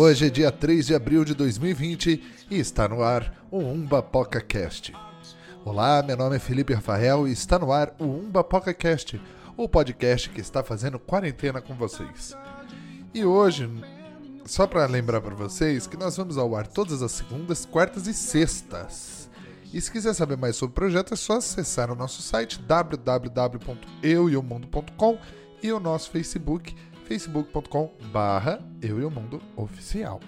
Hoje é dia 3 de abril de 2020 e está no ar o Umba Poca. Olá, meu nome é Felipe Rafael e está no ar o Umba Poca o podcast que está fazendo quarentena com vocês. E hoje, só para lembrar para vocês que nós vamos ao ar todas as segundas, quartas e sextas. E se quiser saber mais sobre o projeto, é só acessar o nosso site www.eueomundo.com e o nosso Facebook facebook.com barra Eu e o Mundo Oficial.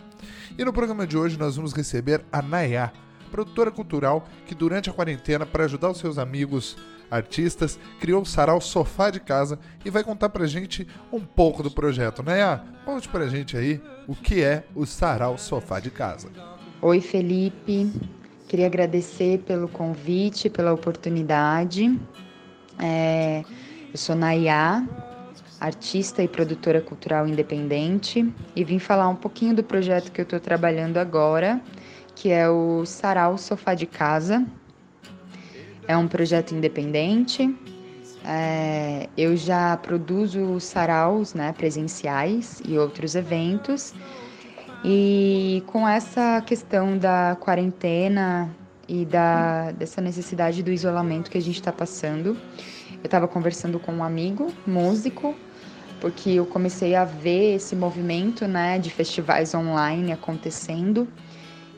E no programa de hoje nós vamos receber a Nayá, produtora cultural que durante a quarentena, para ajudar os seus amigos artistas, criou o Sarau Sofá de Casa e vai contar pra gente um pouco do projeto. Nayá, conte pra gente aí o que é o Sarau Sofá de Casa. Oi Felipe, queria agradecer pelo convite, pela oportunidade. É, eu sou Nayá, artista e produtora cultural independente, e vim falar um pouquinho do projeto que eu estou trabalhando agora, que é o Sarau Sofá de Casa. É um projeto independente. É, eu já produzo saraus né, presenciais e outros eventos. E com essa questão da quarentena e da, dessa necessidade do isolamento que a gente está passando, eu estava conversando com um amigo, músico, porque eu comecei a ver esse movimento, né, de festivais online acontecendo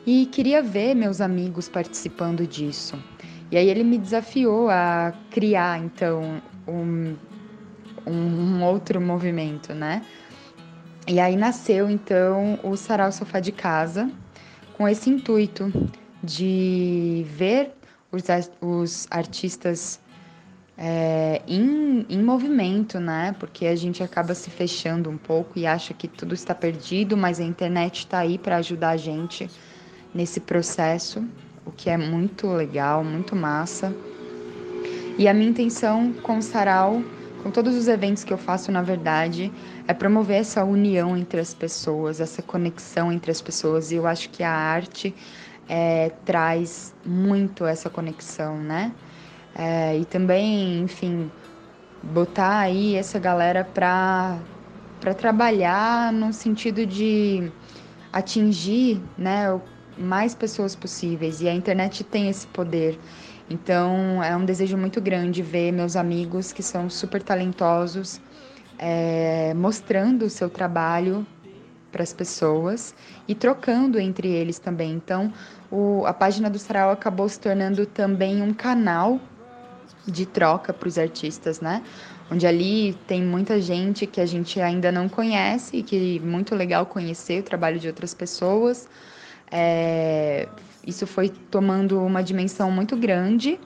e queria ver meus amigos participando disso. E aí ele me desafiou a criar então um, um outro movimento, né? E aí nasceu então o Sarau Sofá de Casa com esse intuito de ver os, os artistas é, em, em movimento, né? Porque a gente acaba se fechando um pouco e acha que tudo está perdido, mas a internet está aí para ajudar a gente nesse processo, o que é muito legal, muito massa. E a minha intenção com o Sarau, com todos os eventos que eu faço, na verdade, é promover essa união entre as pessoas, essa conexão entre as pessoas. E eu acho que a arte é, traz muito essa conexão, né? É, e também, enfim, botar aí essa galera para para trabalhar no sentido de atingir, né, mais pessoas possíveis. E a internet tem esse poder. Então, é um desejo muito grande ver meus amigos que são super talentosos é, mostrando o seu trabalho para as pessoas e trocando entre eles também. Então, o, a página do Sarau acabou se tornando também um canal de troca para os artistas, né? Onde ali tem muita gente que a gente ainda não conhece e que é muito legal conhecer o trabalho de outras pessoas. É, isso foi tomando uma dimensão muito grande.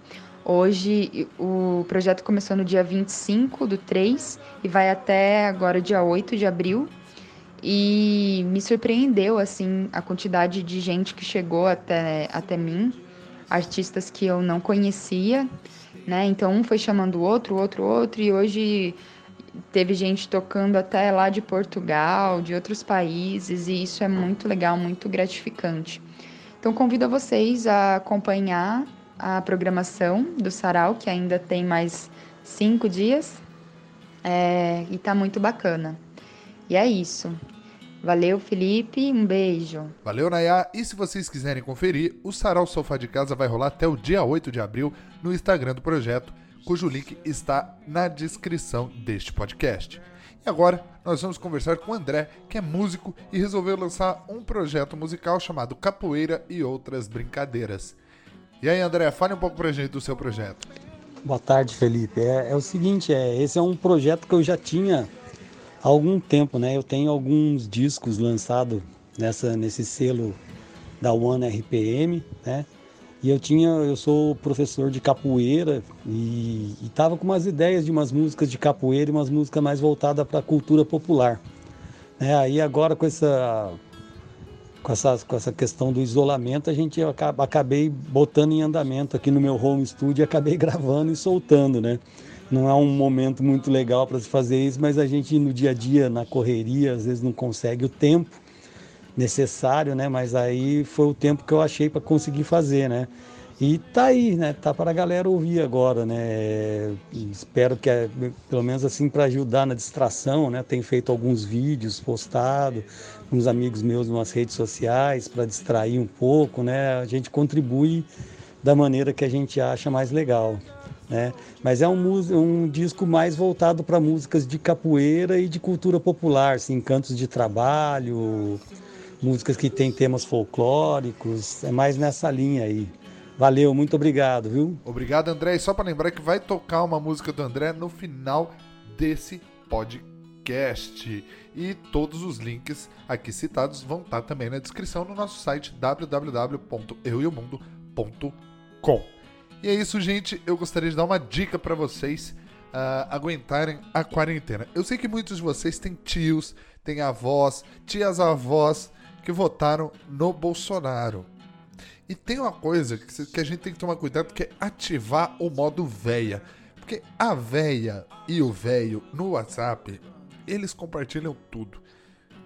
Hoje o projeto começou no dia 25 do 3 e vai até agora dia 8 de abril. E me surpreendeu assim a quantidade de gente que chegou até, até mim, artistas que eu não conhecia né? Então um foi chamando o outro, o outro, o outro, e hoje teve gente tocando até lá de Portugal, de outros países, e isso é muito legal, muito gratificante. Então convido a vocês a acompanhar a programação do Sarau, que ainda tem mais cinco dias, é, e tá muito bacana. E é isso. Valeu, Felipe. Um beijo. Valeu, Nayá. E se vocês quiserem conferir, o Sarau Sofá de Casa vai rolar até o dia 8 de abril no Instagram do projeto, cujo link está na descrição deste podcast. E agora nós vamos conversar com o André, que é músico e resolveu lançar um projeto musical chamado Capoeira e Outras Brincadeiras. E aí, André, fale um pouco pra gente do seu projeto. Boa tarde, Felipe. É, é o seguinte, é, esse é um projeto que eu já tinha há algum tempo, né? Eu tenho alguns discos lançados nessa nesse selo da One RPM, né? E eu tinha, eu sou professor de capoeira e estava com umas ideias de umas músicas de capoeira e umas músicas mais voltadas para a cultura popular. Né? Aí agora com essa, com essa com essa questão do isolamento a gente acabei botando em andamento aqui no meu home studio, acabei gravando e soltando, né? Não é um momento muito legal para se fazer isso, mas a gente no dia a dia, na correria, às vezes não consegue o tempo necessário, né? Mas aí foi o tempo que eu achei para conseguir fazer, né? E tá aí, né? Tá para a galera ouvir agora, né? Espero que, é, pelo menos assim, para ajudar na distração, né? Tenho feito alguns vídeos postado uns amigos meus nas redes sociais para distrair um pouco, né? A gente contribui da maneira que a gente acha mais legal. Né? Mas é um, um disco mais voltado para músicas de capoeira e de cultura popular, assim, cantos de trabalho, músicas que têm temas folclóricos, é mais nessa linha aí. Valeu, muito obrigado, viu? Obrigado, André. E só para lembrar que vai tocar uma música do André no final desse podcast. E todos os links aqui citados vão estar também na descrição no nosso site www.eueomundo.com. E é isso, gente. Eu gostaria de dar uma dica para vocês uh, aguentarem a quarentena. Eu sei que muitos de vocês têm tios, têm avós, tias avós que votaram no Bolsonaro. E tem uma coisa que a gente tem que tomar cuidado que é ativar o modo véia. Porque a véia e o véio no WhatsApp, eles compartilham tudo.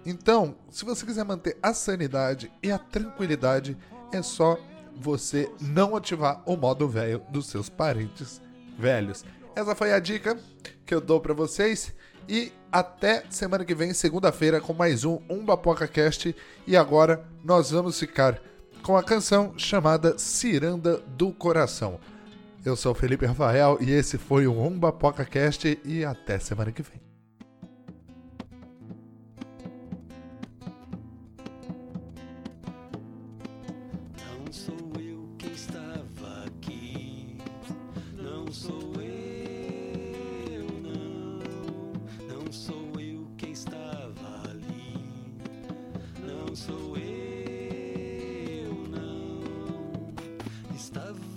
Então, se você quiser manter a sanidade e a tranquilidade, é só você não ativar o modo velho dos seus parentes velhos. Essa foi a dica que eu dou para vocês e até semana que vem, segunda-feira, com mais um Umbapoca Cast. E agora nós vamos ficar com a canção chamada Ciranda do Coração. Eu sou Felipe Rafael e esse foi o Umbapoca Cast e até semana que vem.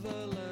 the.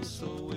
Está